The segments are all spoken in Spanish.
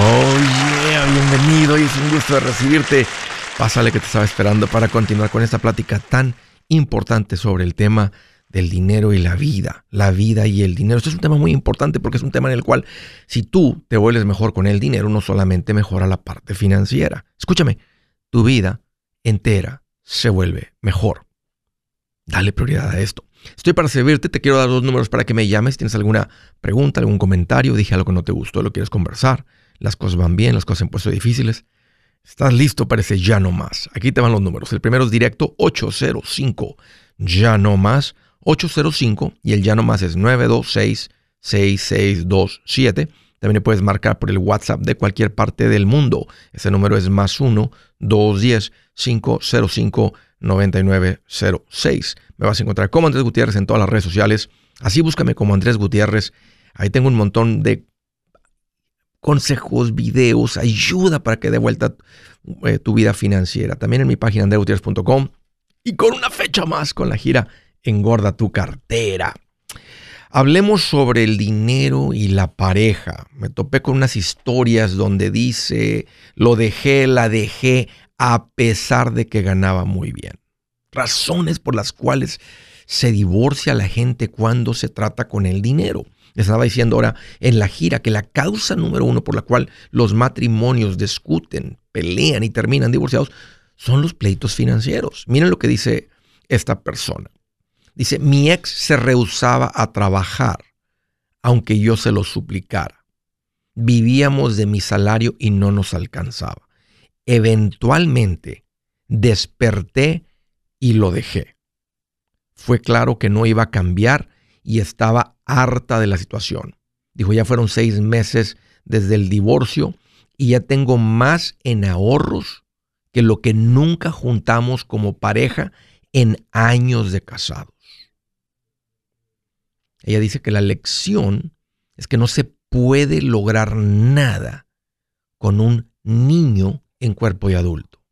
Oh yeah, bienvenido y es un gusto de recibirte. Pásale que te estaba esperando para continuar con esta plática tan importante sobre el tema del dinero y la vida, la vida y el dinero. Esto es un tema muy importante porque es un tema en el cual si tú te vuelves mejor con el dinero, no solamente mejora la parte financiera. Escúchame, tu vida entera se vuelve mejor. Dale prioridad a esto. Estoy para servirte, te quiero dar dos números para que me llames. Si tienes alguna pregunta, algún comentario, dije algo que no te gustó, lo quieres conversar las cosas van bien, las cosas se han puesto difíciles. Estás listo para ese ya no más. Aquí te van los números. El primero es directo 805 ya no más 805 y el ya no más es 926 6627. También puedes marcar por el WhatsApp de cualquier parte del mundo. Ese número es más 1 210 505 9906. Me vas a encontrar como Andrés Gutiérrez en todas las redes sociales. Así búscame como Andrés Gutiérrez. Ahí tengo un montón de consejos, videos, ayuda para que dé vuelta eh, tu vida financiera. También en mi página andreugutierrez.com y con una fecha más con la gira Engorda tu cartera. Hablemos sobre el dinero y la pareja. Me topé con unas historias donde dice, lo dejé, la dejé a pesar de que ganaba muy bien. Razones por las cuales se divorcia la gente cuando se trata con el dinero estaba diciendo ahora en la gira que la causa número uno por la cual los matrimonios discuten, pelean y terminan divorciados son los pleitos financieros. Miren lo que dice esta persona. Dice, mi ex se rehusaba a trabajar, aunque yo se lo suplicara. Vivíamos de mi salario y no nos alcanzaba. Eventualmente desperté y lo dejé. Fue claro que no iba a cambiar y estaba harta de la situación. Dijo, ya fueron seis meses desde el divorcio y ya tengo más en ahorros que lo que nunca juntamos como pareja en años de casados. Ella dice que la lección es que no se puede lograr nada con un niño en cuerpo y adulto.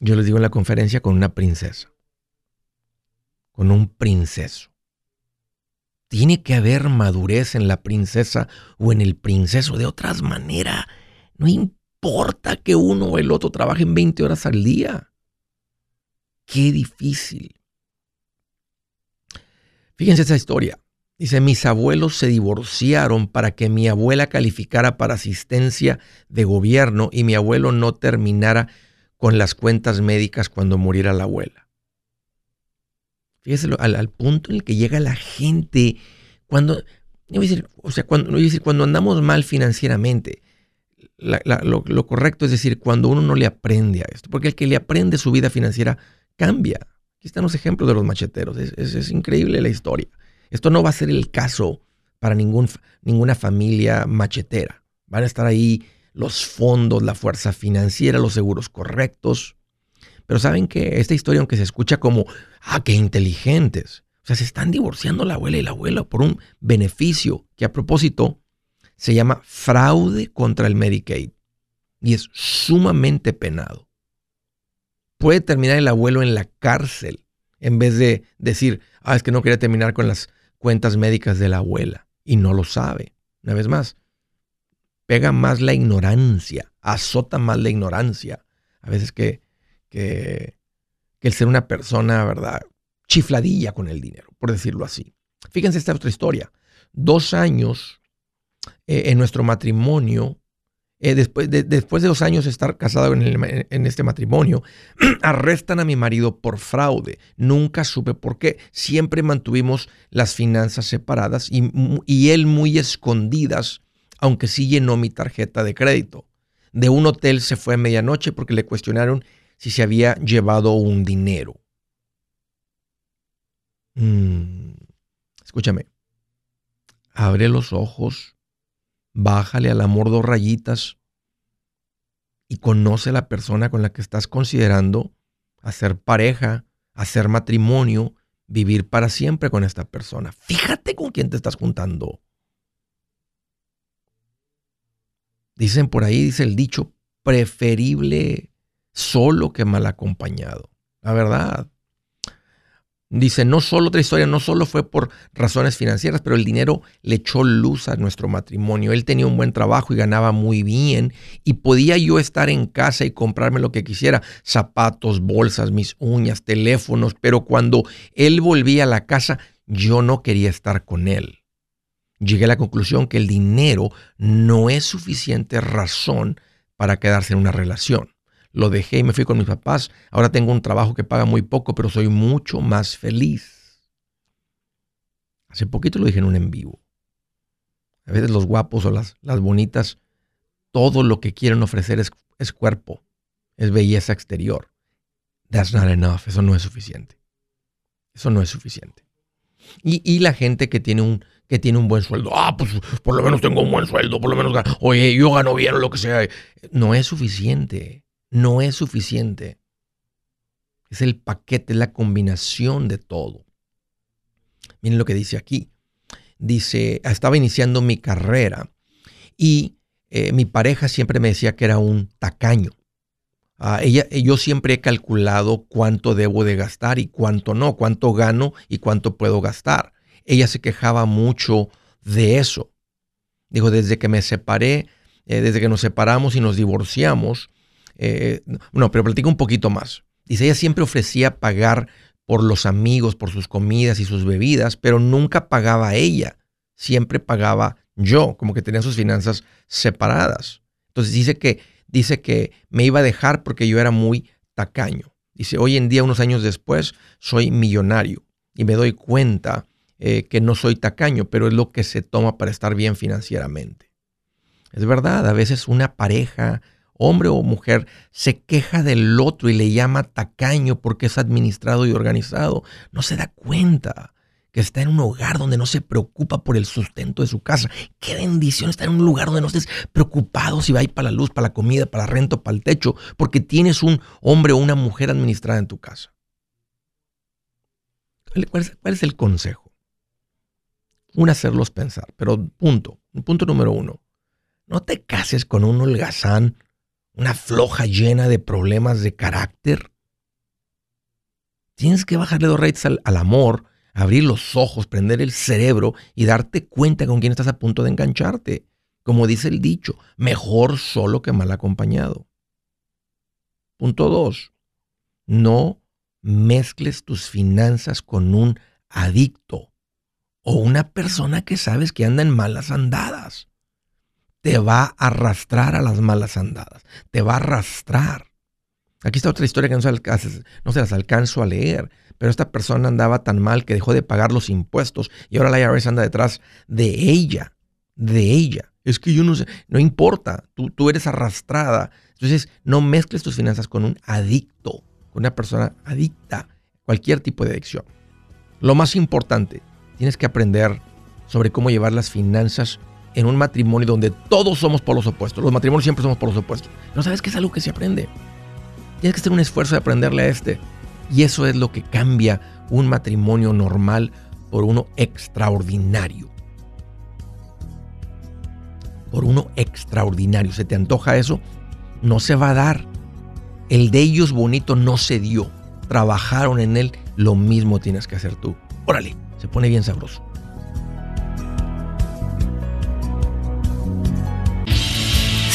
Yo les digo en la conferencia con una princesa, con un princeso. Tiene que haber madurez en la princesa o en el princeso. De otras maneras, no importa que uno o el otro trabajen 20 horas al día. Qué difícil. Fíjense esta historia. Dice, mis abuelos se divorciaron para que mi abuela calificara para asistencia de gobierno y mi abuelo no terminara con las cuentas médicas cuando muriera la abuela. Fíjese al, punto en el que llega la gente cuando, o sea, cuando, decir, cuando andamos mal financieramente. lo, correcto es decir, cuando uno no le aprende a esto, porque el que le aprende su vida financiera cambia. Aquí están los ejemplos de los macheteros, es, increíble la historia. Esto no va a ser el caso para ningún, ninguna familia machetera. Van a estar ahí los fondos, la fuerza financiera, los seguros correctos. Pero saben que esta historia, aunque se escucha como, ah, qué inteligentes, o sea, se están divorciando la abuela y la abuela por un beneficio que a propósito se llama fraude contra el Medicaid y es sumamente penado. Puede terminar el abuelo en la cárcel en vez de decir, ah, es que no quería terminar con las cuentas médicas de la abuela y no lo sabe. Una vez más, pega más la ignorancia, azota más la ignorancia. A veces que que, el ser una persona, ¿verdad? Chifladilla con el dinero, por decirlo así. Fíjense esta otra historia. Dos años eh, en nuestro matrimonio, eh, después, de, después de dos años de estar casado en, este matrimonio, arrestan a mi marido por fraude. Nunca supe por qué. Siempre mantuvimos las finanzas separadas y, y él muy escondidas, aunque sí llenó mi tarjeta de crédito. De un hotel se fue a medianoche porque le cuestionaron si se había llevado un dinero. Mm, escúchame, abre los ojos, bájale al amor dos rayitas y conoce la persona con la que estás considerando hacer pareja, hacer matrimonio, vivir para siempre con esta persona. Fíjate con quién te estás juntando. Dicen por ahí, dice el dicho, preferible solo que mal acompañado. La verdad. Dice, no solo otra historia, no solo fue por razones financieras, pero el dinero le echó luz a nuestro matrimonio. Él tenía un buen trabajo y ganaba muy bien y podía yo estar en casa y comprarme lo que quisiera, zapatos, bolsas, mis uñas, teléfonos, pero cuando él volvía a la casa, yo no quería estar con él. Llegué a la conclusión que el dinero no es suficiente razón para quedarse en una relación lo dejé y me fui con mis papás. Ahora tengo un trabajo que paga muy poco, pero soy mucho más feliz. Hace poquito lo dije en un en vivo. A veces los guapos o las, las bonitas, todo lo que quieren ofrecer es, es cuerpo, es belleza exterior. That's not enough. Eso no es suficiente. Eso no es suficiente. Y, y, la gente que tiene un que tiene un buen sueldo. Ah, pues por lo menos tengo un buen sueldo, por lo menos. Oye, yo gano bien o lo que sea. No es suficiente no es suficiente. Es el paquete, la combinación de todo. Miren lo que dice aquí. Dice, estaba iniciando mi carrera y eh, mi pareja siempre me decía que era un tacaño. Ah, ella, yo siempre he calculado cuánto debo de gastar y cuánto no, cuánto gano y cuánto puedo gastar. Ella se quejaba mucho de eso. Dijo, desde que me separé, eh, desde que nos separamos y nos divorciamos, eh, no, pero platica un poquito más. Dice, ella siempre ofrecía pagar por los amigos, por sus comidas y sus bebidas, pero nunca pagaba ella. Siempre pagaba yo, como que tenía sus finanzas separadas. Entonces dice que, dice que me iba a dejar porque yo era muy tacaño. Dice, hoy en día, unos años después, soy millonario y me doy cuenta eh, que no soy tacaño, pero es lo que se toma para estar bien financieramente. Es verdad, a veces una pareja hombre o mujer, se queja del otro y le llama tacaño porque es administrado y organizado, no se da cuenta que está en un hogar donde no se preocupa por el sustento de su casa. Qué bendición estar en un lugar donde no estés preocupado si va a ir para la luz, para la comida, para la renta, para el techo, porque tienes un hombre o una mujer administrada en tu casa. ¿Cuál es, cuál es el consejo? Un, hacerlos pensar, pero punto, punto número uno. No te cases con un holgazán una floja llena de problemas de carácter. Tienes que bajarle dos raíces al, amor, abrir los ojos, prender el cerebro y darte cuenta con quién estás a punto de engancharte. Como dice el dicho, mejor solo que mal acompañado. Punto dos, no mezcles tus finanzas con un adicto o una persona que sabes que anda en malas andadas te va a arrastrar a las malas andadas, te va a arrastrar. Aquí está otra historia que no se, no se las alcanzo a leer, pero esta persona andaba tan mal que dejó de pagar los impuestos y ahora la IRS anda detrás de ella, de ella. Es que yo no sé, no importa, tú, tú eres arrastrada. Entonces, no mezcles tus finanzas con un adicto, con una persona adicta, cualquier tipo de adicción. Lo más importante, tienes que aprender sobre cómo llevar las finanzas en un matrimonio donde todos somos por los opuestos. Los matrimonios siempre somos por los opuestos. No sabes que es algo que se aprende. Tienes que hacer un esfuerzo de aprenderle a este. Y eso es lo que cambia un matrimonio normal por uno extraordinario. Por uno extraordinario. ¿Se te antoja eso? No se va a dar. El de ellos bonito no se dio. Trabajaron en él. Lo mismo tienes que hacer tú. Órale, se pone bien sabroso.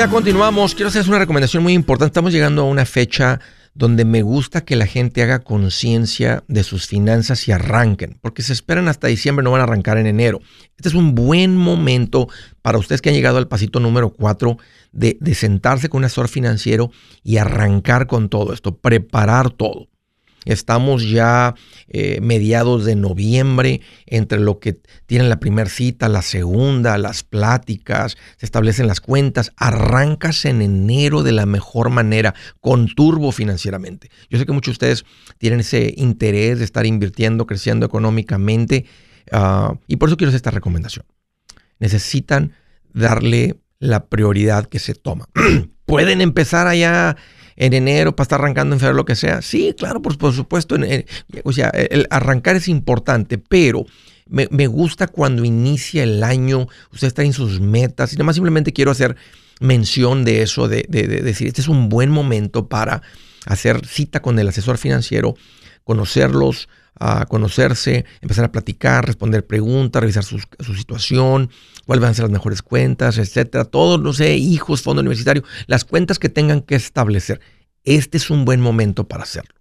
Ya continuamos. Quiero hacerles una recomendación muy importante. Estamos llegando a una fecha donde me gusta que la gente haga conciencia de sus finanzas y arranquen, porque se esperan hasta diciembre, no van a arrancar en enero. Este es un buen momento para ustedes que han llegado al pasito número 4 de, de sentarse con un asesor financiero y arrancar con todo esto, preparar todo. Estamos ya eh, mediados de noviembre, entre lo que tienen la primera cita, la segunda, las pláticas, se establecen las cuentas, arrancas en enero de la mejor manera, con turbo financieramente. Yo sé que muchos de ustedes tienen ese interés de estar invirtiendo, creciendo económicamente, ah, y por eso quiero hacer esta recomendación. Necesitan darle la prioridad que se toma. Pueden empezar allá en enero para estar arrancando en febrero, lo que sea. Sí, claro, por, supuesto. o sea, el arrancar es importante, pero me, gusta cuando inicia el año, usted está en sus metas y nada más simplemente quiero hacer mención de eso, de, decir, este es un buen momento para hacer cita con el asesor financiero, conocerlos, a conocerse, empezar a platicar, responder preguntas, revisar su, su, situación, cuáles van a ser las mejores cuentas, etcétera. Todos, no sé, hijos, fondo universitario, las cuentas que tengan que establecer. Este es un buen momento para hacerlo.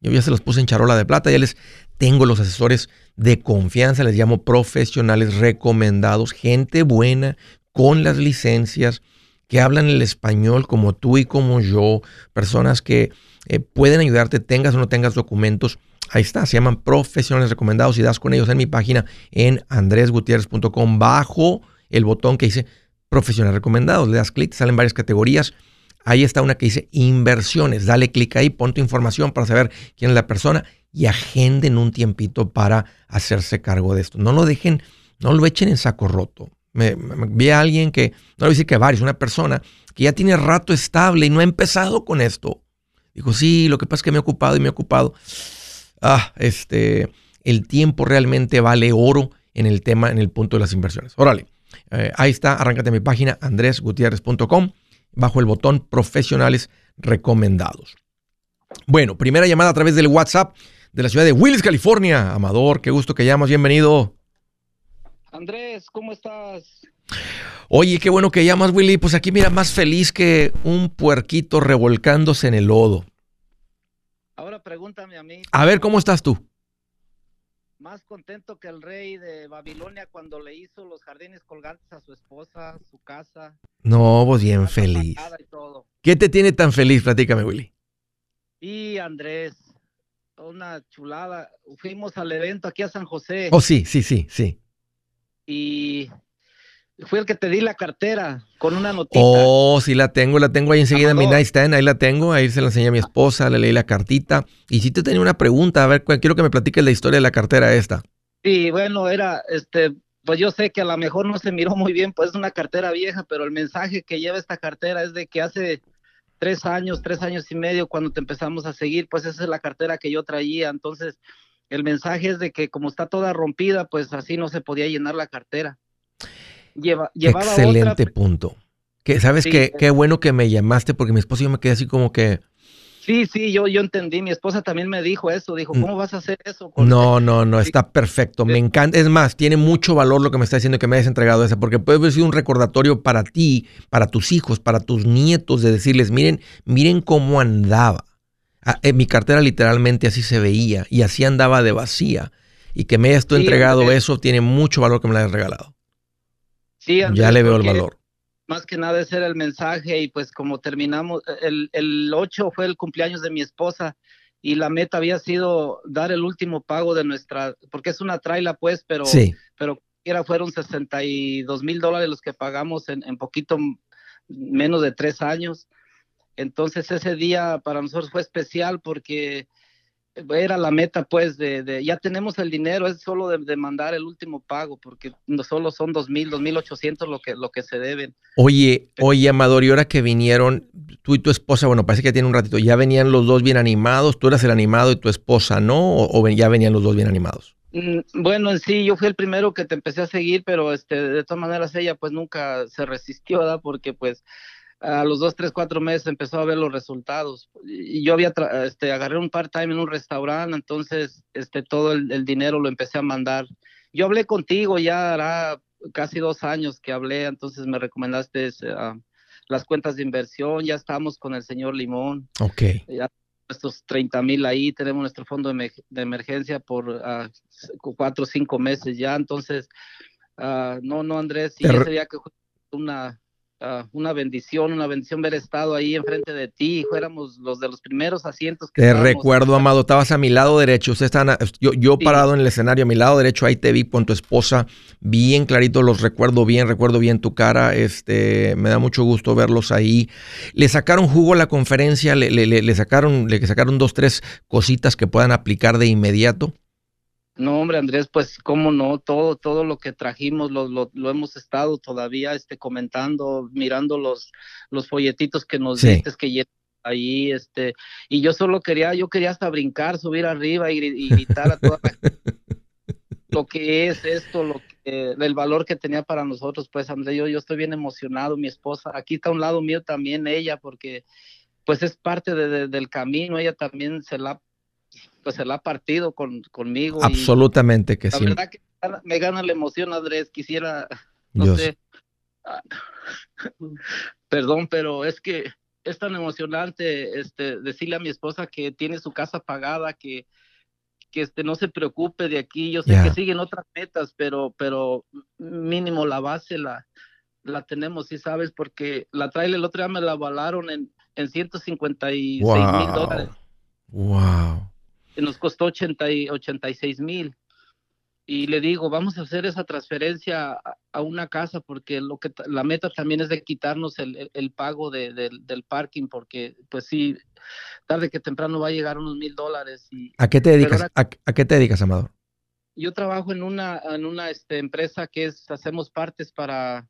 Yo ya se los puse en charola de plata, ya les tengo los asesores de confianza, les llamo profesionales recomendados, gente buena, con las licencias, que hablan el español como tú y como yo, personas que eh, pueden ayudarte, tengas o no tengas documentos Ahí está, se llaman profesionales recomendados y das con ellos en mi página en andresgutierrez.com bajo el botón que dice profesionales recomendados. Le das clic, salen varias categorías. Ahí está una que dice inversiones. Dale clic ahí, pon tu información para saber quién es la persona y agenden un tiempito para hacerse cargo de esto. No lo dejen, no lo echen en saco roto. Me, vi a alguien que, no voy a decir que varios, una persona que ya tiene rato estable y no ha empezado con esto. Dijo, sí, lo que pasa es que me he ocupado y me he ocupado ah, este, el tiempo realmente vale oro en el tema, en el punto de las inversiones. Órale, eh, ahí está, arráncate mi página andresgutierrez.com bajo el botón profesionales recomendados. Bueno, primera llamada a través del WhatsApp de la ciudad de Willis, California. Amador, qué gusto que llamas, bienvenido. Andrés, ¿cómo estás? Oye, qué bueno que llamas, Willy. Pues aquí mira, más feliz que un puerquito revolcándose en el lodo. Ahora pregúntame a mí. A ver, ¿cómo estás tú? Más contento que el rey de Babilonia cuando le hizo los jardines colgantes a su esposa, su casa. No, vos bien feliz. ¿Qué te tiene tan feliz? Platícame, Willy. Y Andrés, una chulada. Fuimos al evento aquí a San José. Oh, sí, sí, sí, sí. Y fui el que te di la cartera con una notita. Oh, sí la tengo, la tengo ahí enseguida en mi nightstand, ahí la tengo, ahí se la enseñé a mi esposa, le leí la cartita. Y si te tenía una pregunta, a ver, quiero que me platiques la historia de la cartera esta. Sí, bueno, era, este, pues yo sé que a lo mejor no se miró muy bien, pues es una cartera vieja, pero el mensaje que lleva esta cartera es de que hace tres años, tres años y medio, cuando te empezamos a seguir, pues esa es la cartera que yo traía. Entonces, el mensaje es de que como está toda rompida, pues así no se podía llenar la cartera. Lleva, llevaba Excelente otra, punto. Que, ¿Sabes Sí, qué? eh. Qué bueno que me llamaste porque mi esposo y yo me quedé así como que... Sí, sí, yo, yo entendí. Mi esposa también me dijo eso. Dijo, Mm. ¿cómo vas a hacer eso? con- No, no, no, está perfecto. Me encanta. Es más, tiene mucho valor lo que me está diciendo que me hayas entregado esa, porque puede haber sido un recordatorio para ti, para tus hijos, para tus nietos, de decirles, miren, miren cómo andaba. Ah, eh, mi cartera literalmente así se veía y así andaba de vacía. Y que me hayas tú Sí, entregado eso tiene mucho valor que me lo hayas regalado. Sí, Andrés, ya le veo el valor. Más que nada ese era el mensaje y pues como terminamos, el, el 8 fue el cumpleaños de mi esposa y la meta había sido dar el último pago de nuestra, porque es una traila pues, pero, Sí, pero era fueron 62 mil dólares los que pagamos en, en poquito menos de tres años. Entonces ese día para nosotros fue especial porque era la meta pues de, de- ya tenemos el dinero, es solo de, de mandar el último pago porque no solo son dos mil, dos mil ochocientos lo que, lo que se deben. Oye, oye, Amador, y ahora que vinieron tú y tu esposa, bueno, parece que tiene un ratito, ¿ya venían los dos bien animados? ¿Tú eras el animado y tu esposa no? ¿O, o ya venían los dos bien animados? Mm, Bueno, en sí, yo fui el primero que te empecé a seguir, pero este, de todas maneras ella pues nunca se resistió, ¿verdad? Porque pues a los dos, tres, cuatro meses empezó a ver los resultados. Y yo había, este, agarré un part-time en un restaurante, entonces este, todo el, el dinero lo empecé a mandar. Yo hablé contigo, ya hará casi dos años que hablé, entonces me recomendaste ah, las cuentas de inversión, ya estamos con el señor Limón Ok. ya nuestros 30 mil ahí, tenemos nuestro fondo de, emer- de emergencia por ah, cuatro o cinco meses ya, entonces, ah, no, no, Andrés, y ese día que una, ah, una bendición, una bendición ver estado ahí enfrente de ti, fuéramos los de los primeros asientos que Te recuerdo, Amado, estabas a mi lado derecho. Ustedes estaban a- yo, yo Sí. parado en el escenario, a mi lado derecho, ahí te vi con tu esposa, bien clarito, los recuerdo bien, recuerdo bien tu cara. Este, me da mucho gusto verlos ahí. Le sacaron jugo a la conferencia, le, le- le- le sacaron, le sacaron dos, tres cositas que puedan aplicar de inmediato. No, hombre, Andrés, pues cómo no, todo, todo lo que trajimos lo, lo, lo hemos estado todavía este, comentando, mirando los, los folletitos que nos Sí. diste, que ahí, este, y yo solo quería, yo quería hasta brincar, subir arriba y, gri- y gritar a toda la lo que es esto, lo que, el valor que tenía para nosotros, pues Andrés, yo, yo estoy bien emocionado, mi esposa, aquí está a un lado mío también ella, porque pues es parte de- de- del camino, ella también se la, pues se la ha partido con, conmigo. y- Absolutamente que la sí. verdad que me gana la emoción, Andrés. Quisiera, no Yo sé. Perdón, pero es que es tan emocionante este, decirle a mi esposa que tiene su casa pagada, que, que este, no se preocupe de aquí. Yo sé que siguen otras metas, pero, pero mínimo la base la, la tenemos, sí sabes, porque la trailer el otro día me la avalaron en, en 156 mil dólares Wow. Nos costó 80 y 86 mil. Y le digo, vamos a hacer esa transferencia a, a una casa porque lo que la meta también es de quitarnos el, el- el pago de- del- del parking porque pues sí, tarde que temprano va a llegar unos mil dólares. Y ¿A qué te dedicas? ahora- ¿A, a qué te dedicas, Amador? yo trabajo en una, en una este, empresa que es, hacemos partes para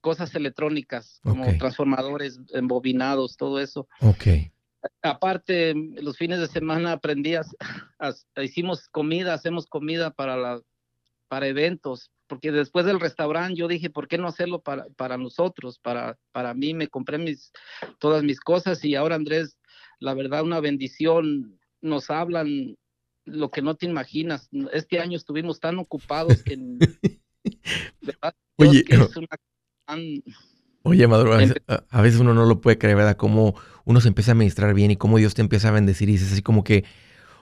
cosas electrónicas como transformadores embobinados, todo eso. Ok. Aparte, los fines de semana aprendí, a, a- hicimos comida, hacemos comida para, la, para eventos, porque después del restaurante yo dije, ¿por qué no hacerlo para, para nosotros? Para, para mí me compré mis, todas mis cosas y ahora Andrés, la verdad, una bendición, nos hablan lo que no te imaginas. Este año estuvimos tan ocupados que... Oye, que es una gran- Oye, Maduro, a veces, a- uno no lo puede creer, ¿verdad? Cómo uno se empieza a administrar bien y cómo Dios te empieza a bendecir y dices así como que,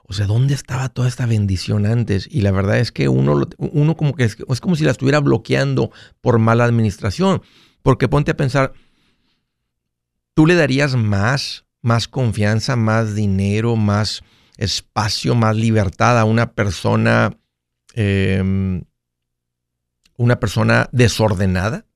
o sea, ¿dónde estaba toda esta bendición antes? Y la verdad es que uno, uno como que es, es como si la estuviera bloqueando por mala administración. Porque ponte a pensar, ¿tú le darías más, más confianza, más dinero, más espacio, más libertad a una persona, em, una persona desordenada?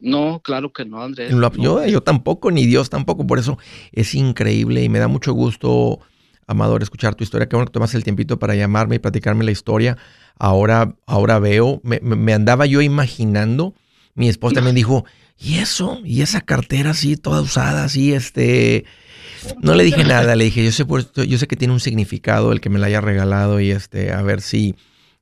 No, claro que no, Andrés. Lo- no. yo, yo tampoco, ni Dios tampoco. Por eso es increíble y me da mucho gusto, Amador, escuchar tu historia. Qué bueno que tomas el tiempito para llamarme y platicarme la historia. Ahora, ahora veo, me, me- andaba yo imaginando. Mi esposa también dijo, ¿y eso? ¿Y esa cartera así, toda usada, así, este... No le dije nada, le dije, yo sé, por yo sé que tiene un significado el que me la haya regalado y este, a ver si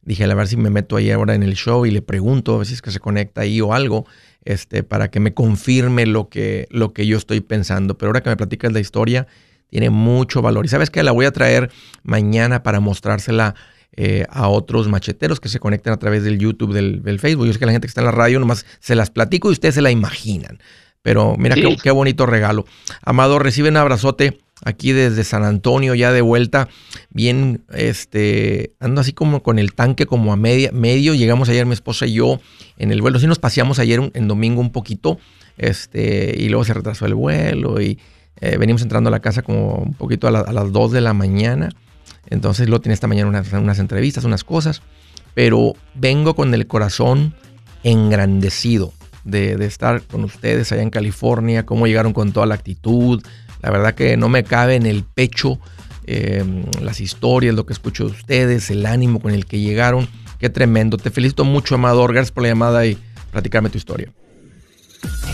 dije, a ver si me meto ahí ahora en el show y le pregunto, a ver si es que se conecta ahí o algo, este, para que me confirme lo que, lo que yo estoy pensando. Pero ahora que me platicas la historia, tiene mucho valor. Y sabes que la voy a traer mañana para mostrársela eh, a otros macheteros que se conecten a través del YouTube, del, Facebook. Yo sé que la gente que está en la radio nomás se las platico y ustedes se la imaginan. Pero mira qué, qué, bonito regalo. Amado, recibe un abrazote aquí desde San Antonio, ya de vuelta, bien, este, ando así como con el tanque como a media, medio, llegamos ayer mi esposa y yo en el vuelo, sí nos paseamos ayer en domingo un poquito, este, y luego se retrasó el vuelo y eh, venimos entrando a la casa como un poquito a, las 2 de la mañana, entonces luego tiene esta mañana unas, unas entrevistas, unas cosas, pero vengo con el corazón engrandecido de, de estar con ustedes allá en California, cómo llegaron con toda la actitud, la verdad que no me cabe en el pecho em, las historias, lo que escucho de ustedes, el ánimo con el que llegaron. Qué tremendo. Te felicito mucho, Amador. Gracias por la llamada y platicarme tu historia.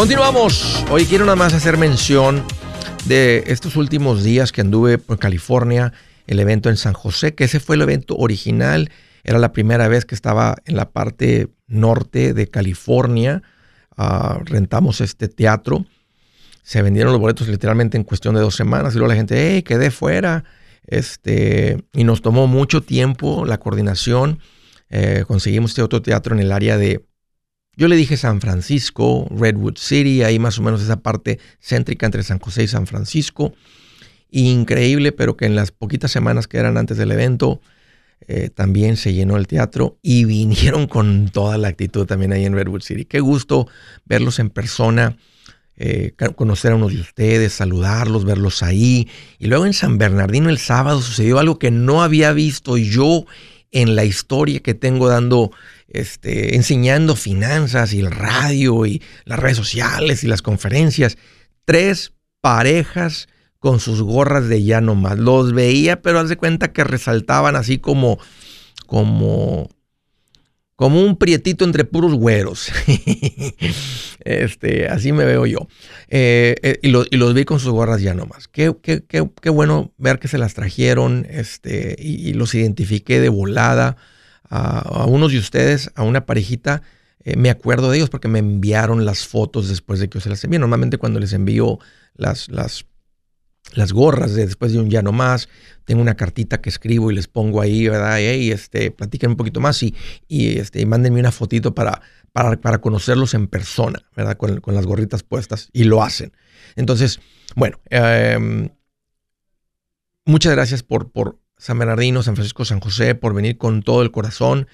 Continuamos. Hoy quiero nada más hacer mención de estos últimos días que anduve por California, el evento en San José, que ese fue el evento original. Era la primera vez que estaba en la parte norte de California. Ah, rentamos este teatro. Se vendieron los boletos literalmente en cuestión de dos semanas. Y luego la gente, hey, quedé fuera. Este, y nos tomó mucho tiempo la coordinación. Eh, conseguimos este otro teatro en el área de yo le dije San Francisco, Redwood City, ahí más o menos esa parte céntrica entre San José y San Francisco. Increíble, pero que en las poquitas semanas que eran antes del evento eh, también se llenó el teatro y vinieron con toda la actitud también ahí en Redwood City. Qué gusto verlos en persona, eh, conocer a unos de ustedes, saludarlos, verlos ahí. Y luego en San Bernardino el sábado sucedió algo que no había visto yo en la historia que tengo dando este, enseñando finanzas y el radio y las redes sociales y las conferencias. Tres parejas con sus gorras de ya nomás. Los veía, pero haz de cuenta que resaltaban así como, como, como un prietito entre puros güeros. este, así me veo yo. Eh, eh, y, los vi con sus gorras ya nomás. Qué, qué, qué, bueno ver que se las trajeron este, y los identifiqué de volada a, unos de ustedes, a una parejita, eh, me acuerdo de ellos porque me enviaron las fotos después de que yo se las envié. Normalmente cuando les envío las, las, las gorras de después de un ya no más, tengo una cartita que escribo y les pongo ahí, ¿verdad? Y este, platiquen un poquito más y, y, este, mándenme una fotito para, para, para conocerlos en persona, ¿verdad? Con, con, las gorritas puestas y lo hacen. Entonces, bueno, em, muchas gracias por, por, San Bernardino, San Francisco, San José, por venir con todo el corazón.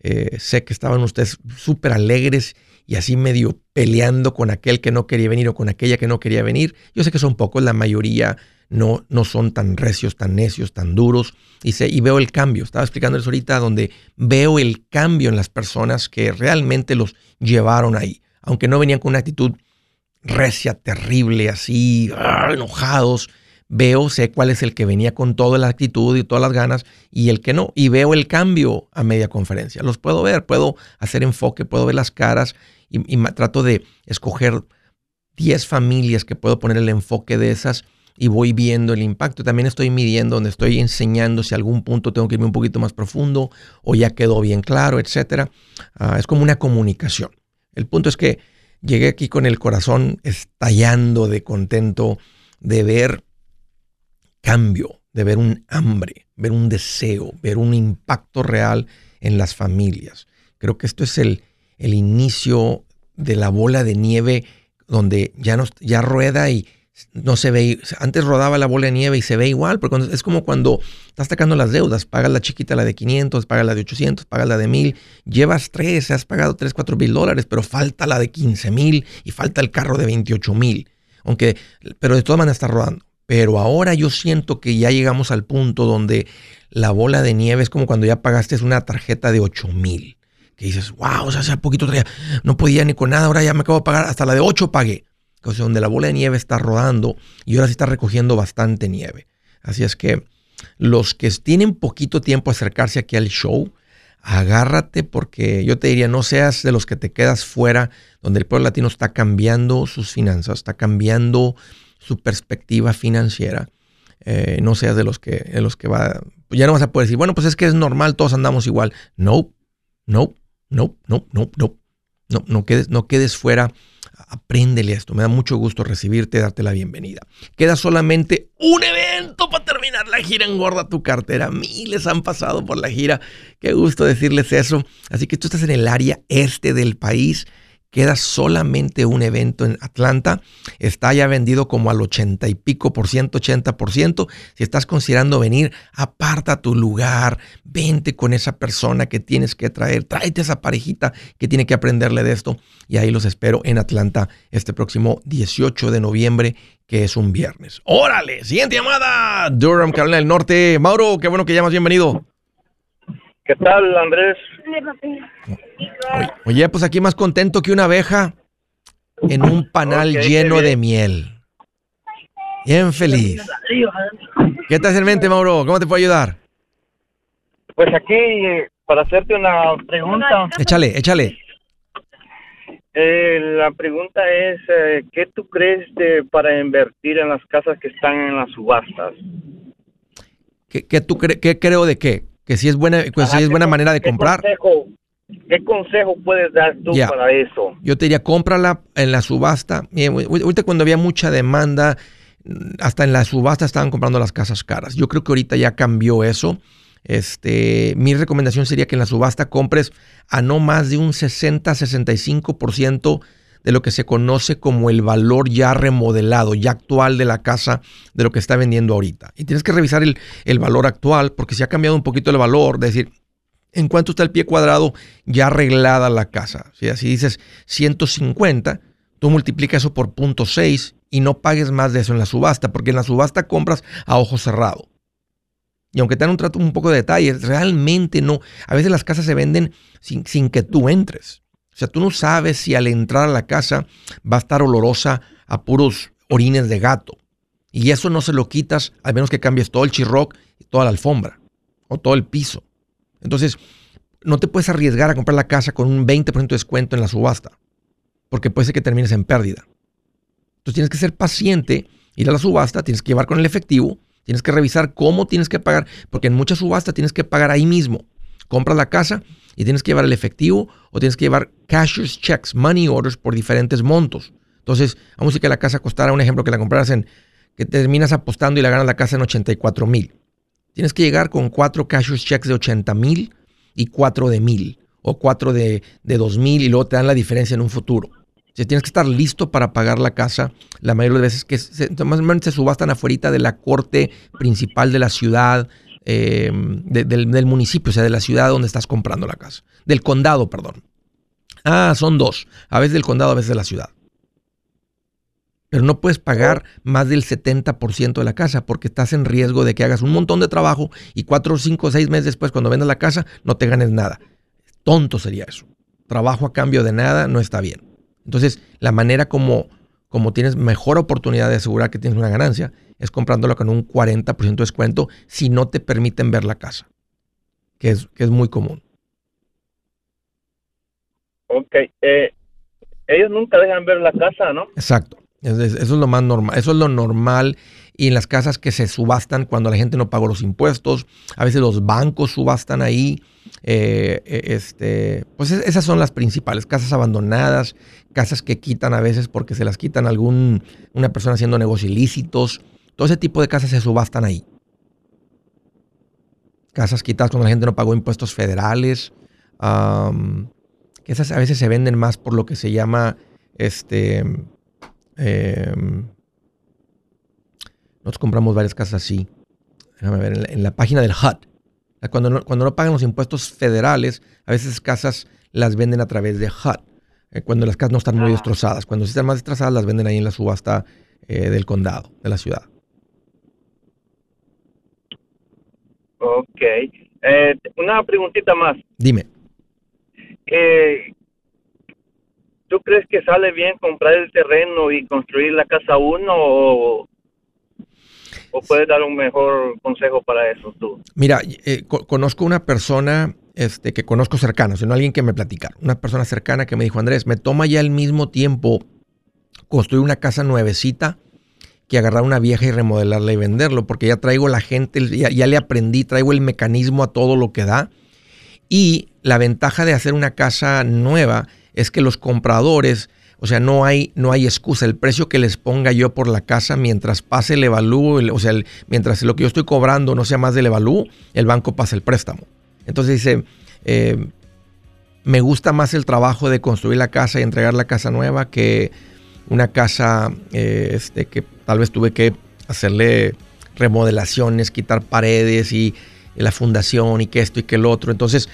Eh, sé que estaban ustedes súper alegres y así medio peleando con aquel que no quería venir o con aquella que no quería venir. Yo sé que son pocos, la mayoría no, no son tan recios, tan necios, tan duros. Y, sé, y veo el cambio. Estaba explicándoles ahorita donde veo el cambio en las personas que realmente los llevaron ahí. Aunque no venían con una actitud recia, terrible, así, enojados veo, sé cuál es el que venía con toda la actitud y todas las ganas y el que no. Y veo el cambio a media conferencia. Los puedo ver, puedo hacer enfoque, puedo ver las caras y, trato de escoger 10 familias que puedo poner el enfoque de esas y voy viendo el impacto. También estoy midiendo donde estoy enseñando si algún punto tengo que irme un poquito más profundo o ya quedó bien claro, etc. Ah, es como una comunicación. El punto es que llegué aquí con el corazón estallando de contento de ver cambio, de ver un hambre, ver un deseo, ver un impacto real en las familias. Creo que esto es el, el inicio de la bola de nieve donde ya, nos, ya rueda y no se ve. Antes rodaba la bola de nieve y se ve igual, porque es como cuando estás sacando las deudas. Pagas la chiquita, la de 500, pagas la de 800, pagas la de 1000. Llevas tres, has pagado 3, 4 mil dólares, pero falta la de 15 mil y falta el carro de 28 mil. Aunque, pero de todas maneras está rodando. Pero ahora yo siento que ya llegamos al punto donde la bola de nieve es como cuando ya pagaste una tarjeta de 8 mil. Que dices, wow, o sea, hace poquito no podía ni con nada, ahora ya me acabo de pagar, hasta la de 8 pagué. O sea, donde la bola de nieve está rodando y ahora sí está recogiendo bastante nieve. Así es que los que tienen poquito tiempo acercarse aquí al show, agárrate porque yo te diría, no seas de los que te quedas fuera, donde el pueblo latino está cambiando sus finanzas, está cambiando su perspectiva financiera. Eh, no seas de los que, de los que va, ya no vas a poder decir, bueno, pues es que es normal, todos andamos igual. No, no, no, no, no, no. No, no quedes, no quedes fuera. Apréndele esto. Me da mucho gusto recibirte, darte la bienvenida. Queda solamente un evento para terminar la gira Engorda tu cartera. Miles han pasado por la gira. Qué gusto decirles eso. Así que tú estás en el área este del país queda solamente un evento en Atlanta. Está ya vendido como al 80 y pico por ciento, 80 por ciento. Si estás considerando venir, aparta tu lugar, vente con esa persona que tienes que traer, tráete esa parejita que tiene que aprenderle de esto. Y ahí los espero en Atlanta este próximo 18 de noviembre, que es un viernes. Órale, siguiente llamada. Durham, Carolina del Norte. Mauro, qué bueno que llamas, bienvenido. ¿Qué tal, Andrés? Oye, pues aquí más contento que una abeja en un panal lleno de miel. Bien feliz. ¿Qué te hace en mente, Mauro? ¿Cómo te puedo ayudar? Pues aquí, para hacerte una pregunta. Échale, échale. Eh, la pregunta es, eh, ¿qué tú crees de, para invertir en las casas que están en las subastas? ¿Qué, tú? ¿Qué creo de qué? Que si es buena, pues es buena manera de comprar. ¿Qué consejo puedes dar tú para eso? Yo te diría, cómprala en la subasta. Ahorita cuando había mucha demanda, hasta en la subasta estaban comprando las casas caras. Yo creo que ahorita ya cambió eso. Este, mi recomendación sería que en la subasta compres a no más de un 60-65% de lo que se conoce como el valor ya remodelado, ya actual de la casa, de lo que está vendiendo ahorita. Y tienes que revisar el, valor actual, porque si ha cambiado un poquito el valor, es decir, en cuánto está el pie cuadrado ya arreglada la casa. Si así dices 150, tú multiplicas eso por 0.6 y no pagues más de eso en la subasta, porque en la subasta compras a ojo cerrado. Y aunque te dan un trato un poco de detalles, realmente no. A veces las casas se venden sin, sin que tú entres. O sea, tú no sabes si al entrar a la casa va a estar olorosa a puros orines de gato. Y eso no se lo quitas al menos que cambies todo el chirroc y toda la alfombra o todo el piso. Entonces, no te puedes arriesgar a comprar la casa con un 20% de descuento en la subasta, porque puede ser que termines en pérdida. Entonces tienes que ser paciente, ir a la subasta, tienes que llevar con el efectivo, tienes que revisar cómo tienes que pagar, porque en muchas subastas tienes que pagar ahí mismo. Compras la casa y tienes que llevar el efectivo o tienes que llevar cashier's checks, money orders por diferentes montos. Entonces, vamos a decir que la casa costara, un ejemplo, que la compraras en, que terminas apostando y la ganas la casa en 84 mil. Tienes que llegar con cuatro cashier's checks de 80 mil y cuatro de mil o cuatro de, de 2 mil y luego te dan la diferencia en un futuro. O tienes que estar listo para pagar la casa. La mayoría de veces que se, más o menos se subastan afuera de la corte principal de la ciudad, eh, del, municipio, o sea, de la ciudad donde estás comprando la casa. Del condado, perdón. Ah, son dos. A veces del condado, a veces de la ciudad. Pero no puedes pagar más del 70% de la casa porque estás en riesgo de que hagas un montón de trabajo y cuatro, cinco, seis meses después, cuando vendas la casa, no te ganes nada. Tonto sería eso. Trabajo a cambio de nada no está bien. Entonces, la manera como, como tienes mejor oportunidad de asegurar que tienes una ganancia, es comprándola con un 40% de descuento si no te permiten ver la casa, que es, que es muy común. Ok, eh, ellos nunca dejan ver la casa, ¿no? Exacto, eso es lo más normal, eso es lo normal y en las casas que se subastan cuando la gente no pagó los impuestos. A veces los bancos subastan ahí. Eh, eh, este, pues esas son las principales. Casas abandonadas, casas que quitan a veces porque se las quitan algún, una persona haciendo negocios ilícitos. Todo ese tipo de casas se subastan ahí. Casas quitadas cuando la gente no pagó impuestos federales. esas a veces se venden más por lo que se llama este. Nosotros compramos varias casas así. Déjame ver, en la, página del HUD. Cuando no, cuando no pagan los impuestos federales, a veces casas las venden a través de HUD. Eh, cuando las casas no están muy ah. destrozadas. Cuando están más destrozadas, las venden ahí en la subasta eh, del condado, de la ciudad. Ok. Eh, una preguntita más. Dime. ¿Tú crees que sale bien comprar el terreno y construir la casa uno o, ¿O puedes dar un mejor consejo para eso tú? Mira, eh, conozco una persona este, que conozco cercana, sino alguien que me platicaron, una persona cercana que me dijo, Andrés, me toma ya el mismo tiempo construir una casa nuevecita que agarrar una vieja y remodelarla y venderlo, porque ya traigo la gente, ya, ya le aprendí, traigo el mecanismo a todo lo que da. Y la ventaja de hacer una casa nueva es que los compradores o sea, no hay, no hay excusa. El precio que les ponga yo por la casa mientras pase el evalúo, o sea, mientras lo que yo estoy cobrando no sea más del evalúo, el banco pasa el préstamo. Entonces dice, eh, me gusta más el trabajo de construir la casa y entregar la casa nueva que una casa eh, este, que tal vez tuve que hacerle remodelaciones, quitar paredes y, y la fundación y que esto y que el otro. Entonces,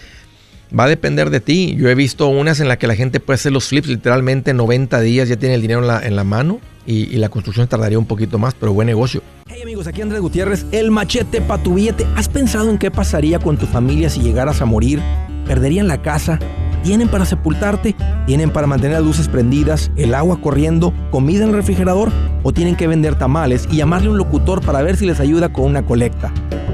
Va a depender de ti. Yo he visto unas en las que la gente puede hacer los flips literalmente 90 días, ya tiene el dinero en la, mano y, y, la construcción tardaría un poquito más, pero buen negocio. Hey amigos, aquí Andrés Gutiérrez, el machete para tu billete. ¿Has pensado en qué pasaría con tu familia si llegaras a morir? ¿Perderían la casa? ¿Tienen para sepultarte? ¿Tienen para mantener las luces prendidas, el agua corriendo, comida en el refrigerador? ¿O tienen que vender tamales y llamarle un locutor para ver si les ayuda con una colecta?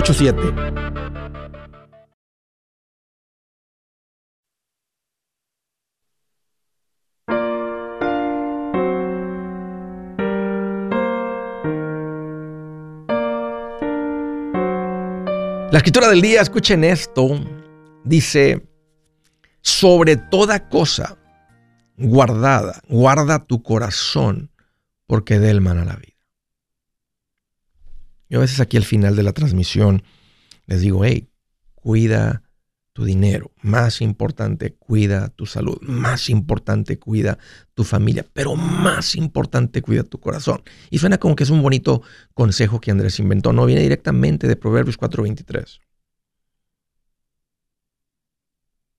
844-748-8887 La escritura del día, escuchen esto, dice, sobre toda cosa guardada, guarda tu corazón, porque de él mana la vida. Yo a veces aquí al final de la transmisión les digo, hey, cuida tu dinero, más importante, cuida tu salud, más importante, cuida tu familia, pero más importante, cuida tu corazón. Y suena como que es un bonito consejo que Andrés inventó, no viene directamente de Proverbios 4:23.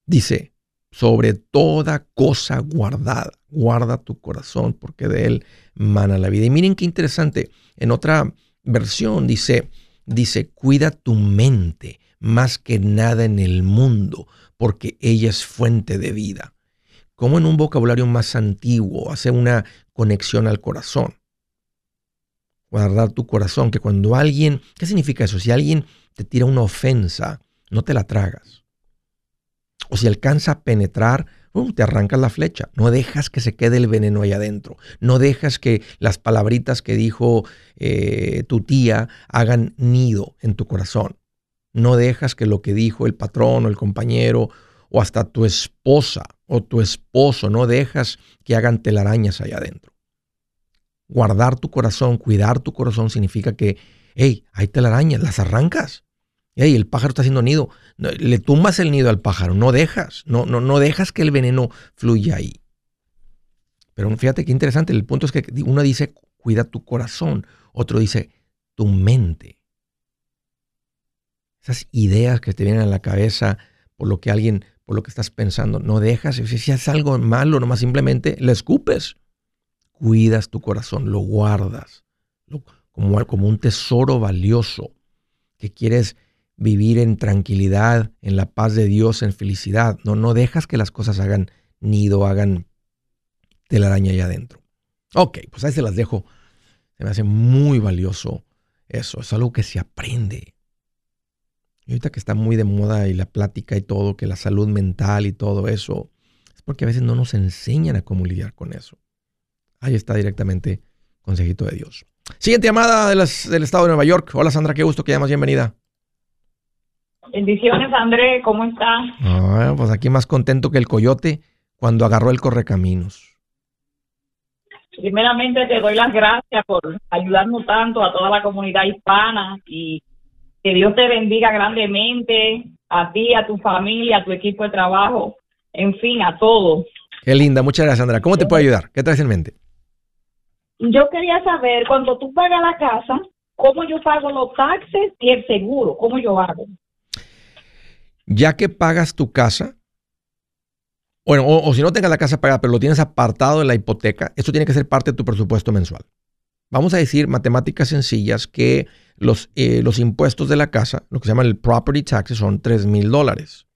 Dice, sobre toda cosa guardada, guarda tu corazón, porque de él mana la vida. Y miren qué interesante, en otra versión dice, dice, cuida tu mente más que nada en el mundo, porque ella es fuente de vida. Como en un vocabulario más antiguo hace una conexión al corazón. Guardar tu corazón, que cuando alguien, ¿qué significa eso? Si alguien te tira una ofensa, no te la tragas. O si alcanza a penetrar, te arrancas la flecha. No dejas que se quede el veneno ahí adentro. No dejas que las palabritas que dijo eh, tu tía hagan nido en tu corazón. No dejas que lo que dijo el patrón o el compañero o hasta tu esposa o tu esposo, no dejas que hagan telarañas allá adentro. Guardar tu corazón, cuidar tu corazón significa que, hey, hay telarañas, las arrancas. Y el pájaro está haciendo nido. Le tumbas el nido al pájaro, no dejas, no, no, no dejas que el veneno fluya ahí. Pero fíjate qué interesante, el punto es que uno dice, cuida tu corazón, otro dice, tu mente. Esas ideas que te vienen a la cabeza por lo que alguien, por lo que estás pensando, no dejas, si es algo malo, nomás simplemente le escupes. Cuidas tu corazón, lo guardas como un tesoro valioso que quieres vivir en tranquilidad, en la paz de Dios, en felicidad. No, no dejas que las cosas hagan nido, hagan telaraña allá adentro. Ok, pues ahí se las dejo. Se me hace muy valioso eso. Es algo que se aprende. Y ahorita que está muy de moda y la plática y todo, que la salud mental y todo eso, es porque a veces no nos enseñan a cómo lidiar con eso. Ahí está directamente consejito de Dios. Siguiente llamada del estado de Nueva York. Hola Sandra, qué gusto que llamas, bienvenida. Bendiciones, André, ¿cómo estás? Ah, pues aquí más contento que el coyote cuando agarró el correcaminos. Primeramente te doy las gracias por ayudarnos tanto a toda la comunidad hispana y que Dios te bendiga grandemente, a ti, a tu familia, a tu equipo de trabajo, en fin, a todos. Qué linda, muchas gracias, Sandra. ¿Cómo te puedo ayudar? ¿Qué traes en mente? Yo quería saber, cuando tú pagas la casa, ¿cómo yo pago los taxes y el seguro? ¿Cómo yo hago? Ya que pagas tu casa, bueno, o, si no tengas la casa pagada, pero lo tienes apartado de la hipoteca, eso tiene que ser parte de tu presupuesto mensual. Vamos a decir matemáticas sencillas que los, eh, los impuestos de la casa, lo que se llama el property tax, son 3 mil dólares.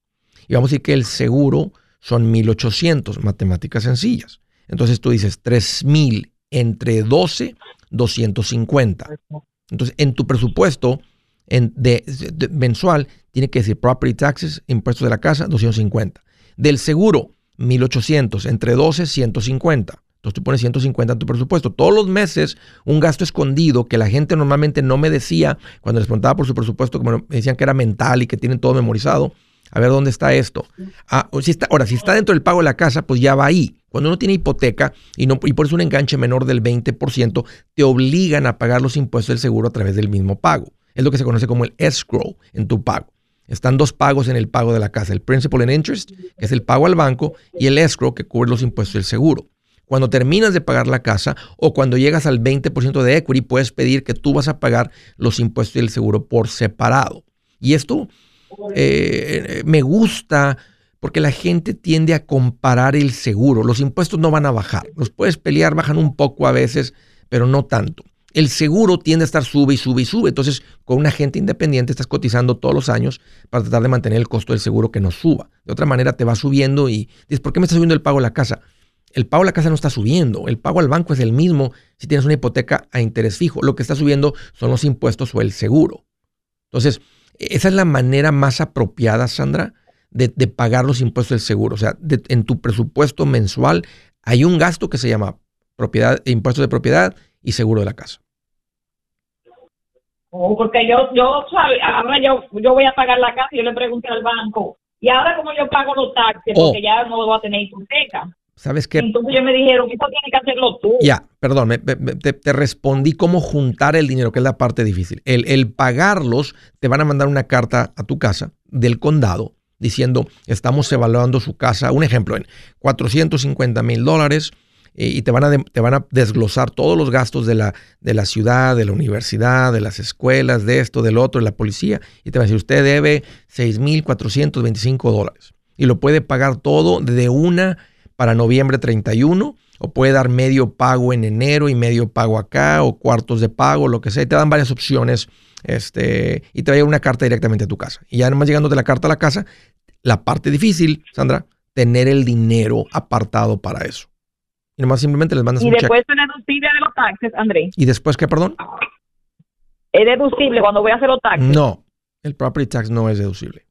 Y vamos a decir que el seguro son 1.800, matemáticas sencillas. Entonces tú dices 3 mil entre 12, 250. Entonces en tu presupuesto en, de, mensual tiene que decir property taxes, impuestos de la casa, 250. Del seguro, 1800. Entre 12, 150. Entonces tú pones 150 en tu presupuesto. Todos los meses, un gasto escondido que la gente normalmente no me decía cuando les preguntaba por su presupuesto, como me decían que era mental y que tienen todo memorizado. A ver dónde está esto. Ah, si está, ahora, si está dentro del pago de la casa, pues ya va ahí. Cuando uno tiene hipoteca y, no, y por un enganche menor del 20%, te obligan a pagar los impuestos del seguro a través del mismo pago. Es lo que se conoce como el escrow en tu pago. Están dos pagos en el pago de la casa, el principal and interest, que es el pago al banco, y el escrow, que cubre los impuestos del seguro. Cuando terminas de pagar la casa o cuando llegas al 20% de equity, puedes pedir que tú vas a pagar los impuestos del seguro por separado. Y esto eh, me gusta porque la gente tiende a comparar el seguro. Los impuestos no van a bajar. Los puedes pelear, bajan un poco a veces, pero no tanto el seguro tiende a estar sube y sube y sube. Entonces, con un agente independiente estás cotizando todos los años para tratar de mantener el costo del seguro que no suba. De otra manera, te va subiendo y dices, ¿por qué me está subiendo el pago de la casa? El pago de la casa no está subiendo. El pago al banco es el mismo si tienes una hipoteca a interés fijo. Lo que está subiendo son los impuestos o el seguro. Entonces, esa es la manera más apropiada, Sandra, de, pagar los impuestos del seguro. O sea, en tu presupuesto mensual hay un gasto que se llama propiedad, impuestos de propiedad y seguro de la casa. Oh, porque yo, yo, ahora yo, yo voy a pagar la casa y yo le pregunté al banco, y ahora como yo pago los taxes, oh. porque ya no voy a tener hipoteca. ¿Sabes qué? Entonces ellos me dijeron, eso tiene que hacerlo tú. Ya, perdón, te, respondí cómo juntar el dinero, que es la parte difícil. El, el pagarlos, te van a mandar una carta a tu casa del condado diciendo, estamos evaluando su casa, un ejemplo, en 450 mil dólares, y te van, a te van a desglosar todos los gastos de la, de la ciudad, de la universidad, de las escuelas, de esto, del otro, de la policía, y te van a decir, usted debe 6.425 dólares y lo puede pagar todo de una para noviembre 31 o puede dar medio pago en enero y medio pago acá o cuartos de pago, lo que sea. te dan varias opciones este, y te va a llegar una carta directamente a tu casa. Y ya nomás llegando de la carta a la casa, la parte difícil, Sandra, tener el dinero apartado para eso. Y nomás simplemente les mandas y después es deducible de los taxes, André. ¿Y después qué, perdón? ¿Es deducible cuando voy a hacer los taxes? No, el property tax no es deducible.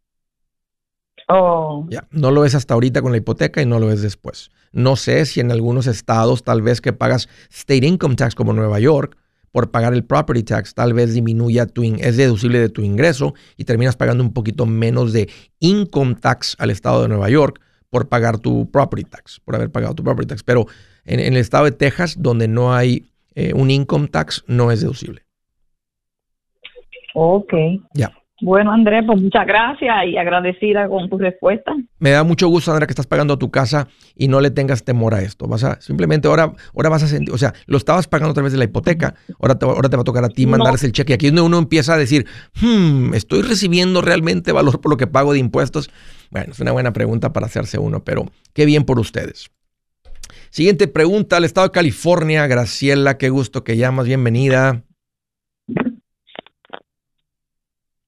Oh. Ya, no lo es hasta ahorita con la hipoteca y no lo es después. No sé si en algunos estados tal vez que pagas state income tax como Nueva York, por pagar el property tax, tal vez disminuya tu, es deducible de tu ingreso y terminas pagando un poquito menos de income tax al estado de Nueva York por pagar tu property tax, por haber pagado tu property tax. Pero en, el estado de Texas, donde no hay eh, un income tax, no es deducible. Ok. Ya. Bueno, Andrés, pues muchas gracias y agradecida con tu respuesta. Me da mucho gusto, Andrea, que estás pagando tu casa y no le tengas temor a esto. Vas a, simplemente ahora, ahora vas a sentir, o sea, lo estabas pagando a través de la hipoteca, ahora te, ahora te va a tocar a ti mandarles el cheque. Aquí es donde uno empieza a decir, hmm, ¿estoy recibiendo realmente valor por lo que pago de impuestos? Bueno, es una buena pregunta para hacerse uno, pero qué bien por ustedes. Siguiente pregunta, al estado de California, Graciela, qué gusto que llamas, bienvenida.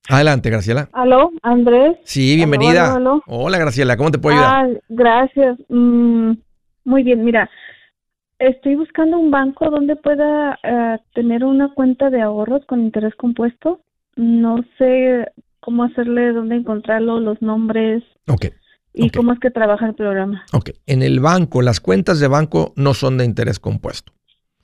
Adelante, Graciela. Aló, Andrés. Sí, bienvenida. Hola, Graciela, ¿cómo te puedo ayudar? Ah, gracias. Mm, muy bien, mira, estoy buscando un banco donde pueda eh, tener una cuenta de ahorros con interés compuesto. No sé cómo hacerle, dónde encontrarlo, los nombres. Ok. ¿Y cómo es que trabaja el programa? Ok, en el banco, las cuentas de banco no son de interés compuesto.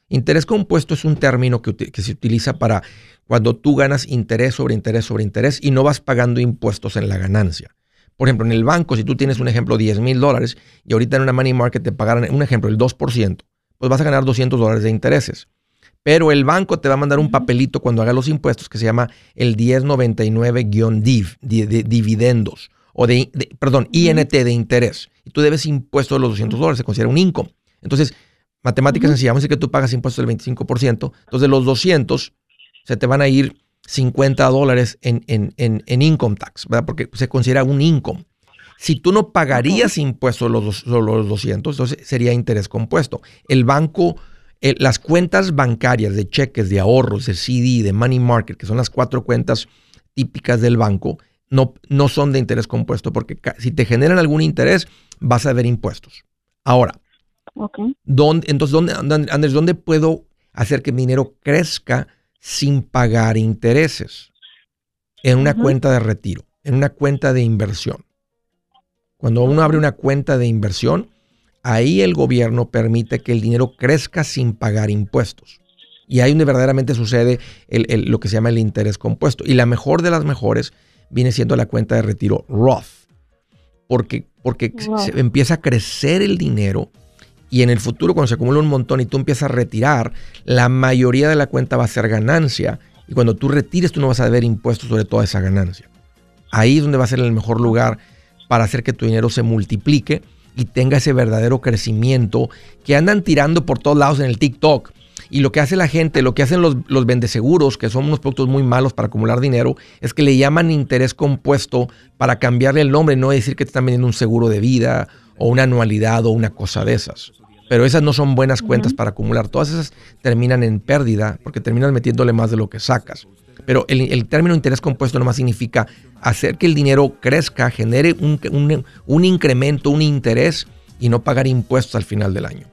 Interés compuesto es un término que, que se utiliza para cuando tú ganas interés sobre interés sobre interés y no vas pagando impuestos en la ganancia. Por ejemplo, en el banco, si tú tienes un ejemplo 10 mil dólares y ahorita en una money market te pagaran, un ejemplo, el 2%, pues vas a ganar 200 dólares de intereses. Pero el banco te va a mandar un papelito cuando haga los impuestos que se llama el 1099-DIV, de, dividendos, o de, perdón, INT de interés. Y tú debes impuestos de los 200 dólares, se considera un income. Entonces, matemáticas sencillas, vamos a decir que tú pagas impuestos del 25%, entonces de los 200 se te van a ir 50 dólares en, en, income tax, ¿verdad? Porque se considera un income. Si tú no pagarías impuestos los, los 200, entonces sería interés compuesto. El banco, las cuentas bancarias de cheques, de ahorros, de CD, de money market, que son las cuatro cuentas típicas del banco, no, no son de interés compuesto, porque si te generan algún interés, vas a ver impuestos. Ahora, ¿dónde, entonces, ¿dónde, Andrés, ¿dónde puedo hacer que mi dinero crezca? sin pagar intereses en una cuenta de retiro, en una cuenta de inversión. Cuando uno abre una cuenta de inversión, ahí el gobierno permite que el dinero crezca sin pagar impuestos. Y ahí donde verdaderamente sucede lo que se llama el interés compuesto. Y la mejor de las mejores viene siendo la cuenta de retiro Roth. Porque, porque se empieza a crecer el dinero y en el futuro, cuando se acumula un montón y tú empiezas a retirar, la mayoría de la cuenta va a ser ganancia. Y cuando tú retires, tú no vas a deber impuestos sobre toda esa ganancia. Ahí es donde va a ser el mejor lugar para hacer que tu dinero se multiplique y tenga ese verdadero crecimiento que andan tirando por todos lados en el TikTok. Y lo que hace la gente, lo que hacen los, los vendeseguros, que son unos productos muy malos para acumular dinero, es que le llaman interés compuesto para cambiarle el nombre, no decir que te están vendiendo un seguro de vida o una anualidad o una cosa de esas. Pero esas no son buenas cuentas para acumular. Todas esas terminan en pérdida porque terminas metiéndole más de lo que sacas. Pero el, término interés compuesto nomás significa hacer que el dinero crezca, genere un, un incremento, un interés y no pagar impuestos al final del año.